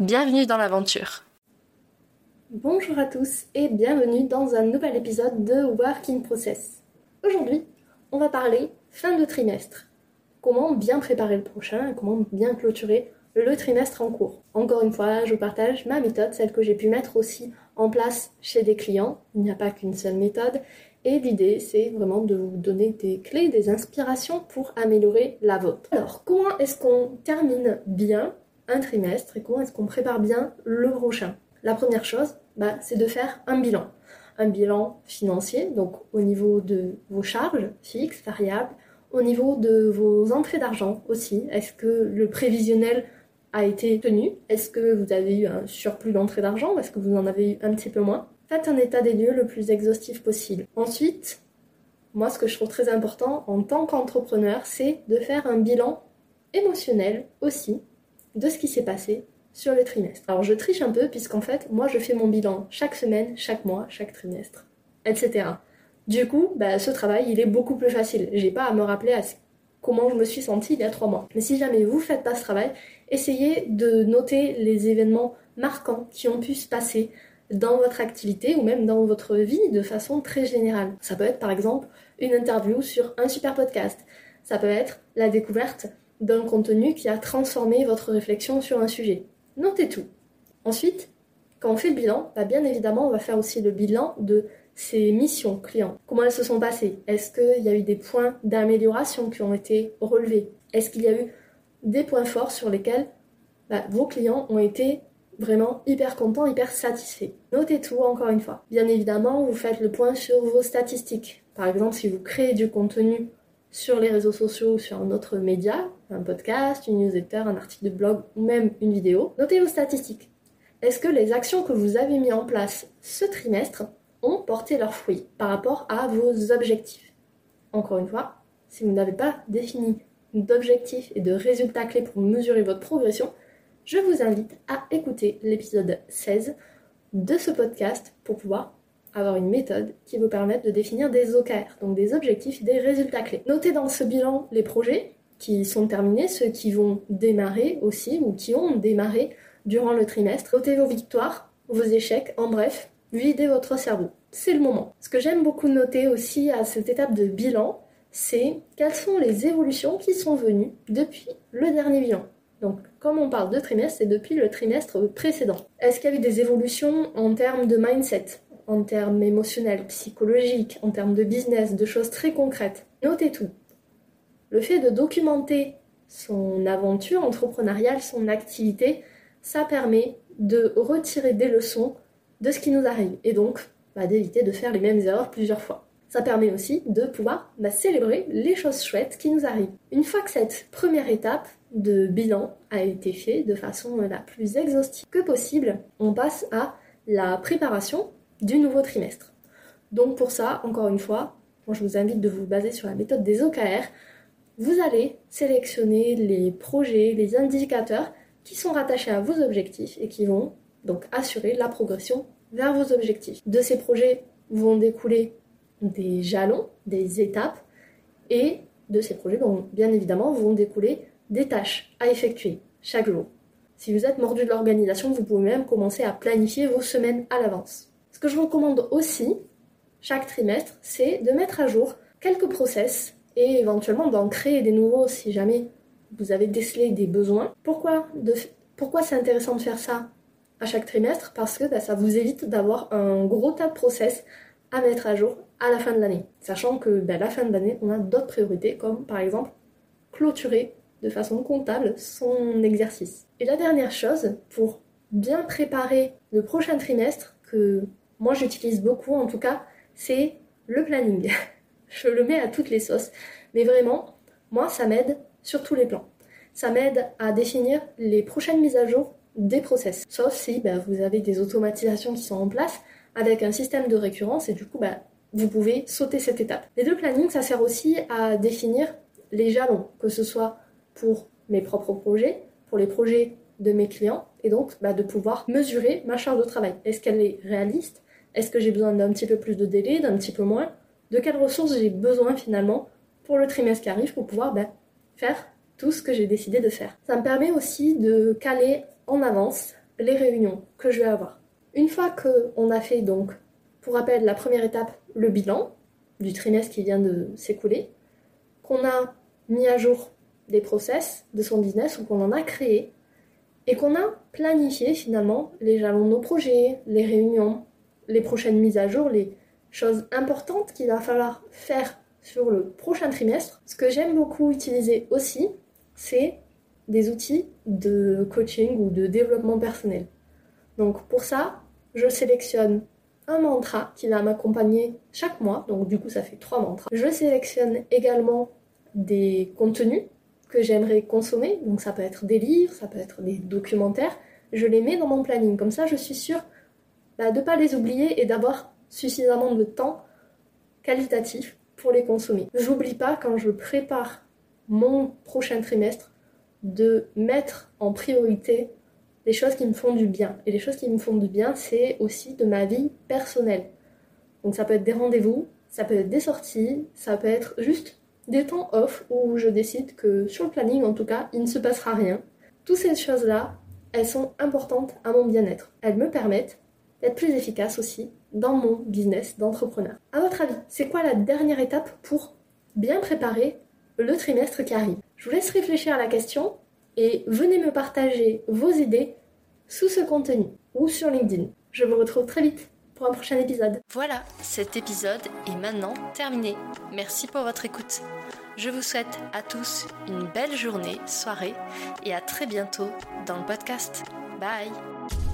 Bienvenue dans l'aventure. Bonjour à tous et bienvenue dans un nouvel épisode de Work in Process. Aujourd'hui, on va parler fin de trimestre. Comment bien préparer le prochain, comment bien clôturer le trimestre en cours. Encore une fois, je partage ma méthode, celle que j'ai pu mettre aussi en place chez des clients. Il n'y a pas qu'une seule méthode. Et l'idée, c'est vraiment de vous donner des clés, des inspirations pour améliorer la vôtre. Alors, comment est-ce qu'on termine bien un trimestre et comment est-ce qu'on prépare bien le prochain? La première chose, bah, c'est de faire un bilan. Un bilan financier, donc au niveau de vos charges fixes, variables, au niveau de vos entrées d'argent aussi. Est-ce que le prévisionnel a été tenu? Est-ce que vous avez eu un surplus d'entrée d'argent Est-ce que vous en avez eu un petit peu moins? Faites un état des lieux le plus exhaustif possible. Ensuite, moi ce que je trouve très important en tant qu'entrepreneur, c'est de faire un bilan émotionnel aussi de ce qui s'est passé sur le trimestre. Alors je triche un peu puisqu'en fait, moi je fais mon bilan chaque semaine, chaque mois, chaque trimestre, etc. Du coup, bah, ce travail, il est beaucoup plus facile. J'ai pas à me rappeler à comment je me suis sentie il y a trois mois. Mais si jamais vous faites pas ce travail, essayez de noter les événements marquants qui ont pu se passer dans votre activité ou même dans votre vie de façon très générale. Ça peut être par exemple une interview sur un super podcast. Ça peut être la découverte d'un contenu qui a transformé votre réflexion sur un sujet. Notez tout. Ensuite, quand on fait le bilan, bah bien évidemment, on va faire aussi le bilan de ces missions clients. Comment elles se sont passées? Est-ce qu'il y a eu des points d'amélioration qui ont été relevés? Est-ce qu'il y a eu des points forts sur lesquels bah, vos clients ont été vraiment hyper contents, hyper satisfaits? Notez tout encore une fois. Bien évidemment, vous faites le point sur vos statistiques. Par exemple, si vous créez du contenu sur les réseaux sociaux ou sur un autre média, un podcast, une newsletter, un article de blog ou même une vidéo, notez vos statistiques. Est-ce que les actions que vous avez mis en place ce trimestre ont porté leurs fruits par rapport à vos objectifs? Encore une fois, si vous n'avez pas défini d'objectifs et de résultats clés pour mesurer votre progression, je vous invite à écouter l'épisode 16 de ce podcast pour pouvoir avoir une méthode qui vous permette de définir des OKR, donc des objectifs des résultats clés. Notez dans ce bilan les projets qui sont terminés, ceux qui vont démarrer aussi ou qui ont démarré durant le trimestre. Notez vos victoires, vos échecs, en bref, videz votre cerveau. C'est le moment. Ce que j'aime beaucoup noter aussi à cette étape de bilan, c'est quelles sont les évolutions qui sont venues depuis le dernier bilan. Donc, comme on parle de trimestre, c'est depuis le trimestre précédent. Est-ce qu'il y a eu des évolutions en termes de mindset? En termes émotionnels, psychologiques, en termes de business, de choses très concrètes. Notez tout. Le fait de documenter son aventure entrepreneuriale, son activité, ça permet de retirer des leçons de ce qui nous arrive et donc bah, d'éviter de faire les mêmes erreurs plusieurs fois. Ça permet aussi de pouvoir bah, célébrer les choses chouettes qui nous arrivent. Une fois que cette première étape de bilan a été faite de façon la plus exhaustive que possible, on passe à la préparation du nouveau trimestre. Donc pour ça, encore une fois, moi je vous invite de vous baser sur la méthode des OKR. Vous allez sélectionner les projets, les indicateurs qui sont rattachés à vos objectifs et qui vont donc assurer la progression vers vos objectifs. De ces projets vont découler des jalons, des étapes et de ces projets vont bien évidemment vont découler des tâches à effectuer chaque jour. Si vous êtes mordu de l'organisation, vous pouvez même commencer à planifier vos semaines à l'avance. Ce que je recommande aussi, chaque trimestre, c'est de mettre à jour quelques process et éventuellement d'en créer des nouveaux si jamais vous avez décelé des besoins. Pourquoi, c'est intéressant de faire ça à chaque trimestre? Parce que bah, ça vous évite d'avoir un gros tas de process à mettre à jour à la fin de l'année. Sachant que bah, la fin de l'année, on a d'autres priorités comme par exemple clôturer de façon comptable son exercice. Et la dernière chose, pour bien préparer le prochain trimestre, que moi j'utilise beaucoup en tout cas, c'est le planning. je le mets à toutes les sauces. Mais vraiment, moi ça m'aide sur tous les plans. Ça m'aide à définir les prochaines mises à jour des process. Sauf si bah, vous avez des automatisations qui sont en place avec un système de récurrence et du coup, bah, vous pouvez sauter cette étape. Les deux plannings, ça sert aussi à définir les jalons, que ce soit pour mes propres projets, pour les projets de mes clients, et donc bah, de pouvoir mesurer ma charge de travail. Est-ce qu'elle est réaliste? Est-ce que j'ai besoin d'un petit peu plus de délai, d'un petit peu moins? De quelles ressources j'ai besoin finalement pour le trimestre qui arrive pour pouvoir bah, faire tout ce que j'ai décidé de faire? Ça me permet aussi de caler en avance les réunions que je vais avoir. Une fois qu'on a fait donc, pour rappel, la première étape, le bilan du trimestre qui vient de s'écouler, qu'on a mis à jour des process de son business ou qu'on en a créé, et qu'on a planifié finalement les jalons de nos projets, les réunions, les prochaines mises à jour, les choses importantes qu'il va falloir faire sur le prochain trimestre. Ce que j'aime beaucoup utiliser aussi, c'est des outils de coaching ou de développement personnel. Donc pour ça, je sélectionne un mantra qui va m'accompagner chaque mois, donc du coup ça fait trois mantras. Je sélectionne également des contenus que j'aimerais consommer, donc ça peut être des livres, ça peut être des documentaires, je les mets dans mon planning, comme ça je suis sûre bah, de ne pas les oublier et d'avoir suffisamment de temps qualitatif pour les consommer. J'oublie pas quand je prépare mon prochain trimestre de mettre en priorité les choses qui me font du bien. Et les choses qui me font du bien, c'est aussi de ma vie personnelle. Donc ça peut être des rendez-vous, ça peut être des sorties, ça peut être juste des temps off où je décide que sur le planning en tout cas, il ne se passera rien. Toutes ces choses-là, elles sont importantes à mon bien-être. Elles me permettent d'être plus efficace aussi dans mon business d'entrepreneur. À votre avis, c'est quoi la dernière étape pour bien préparer le trimestre qui arrive? Je vous laisse réfléchir à la question et venez me partager vos idées sous ce contenu ou sur LinkedIn. Je vous retrouve très vite pour un prochain épisode. Voilà, cet épisode est maintenant terminé. Merci pour votre écoute. Je vous souhaite à tous une belle journée, soirée et à très bientôt dans le podcast. Bye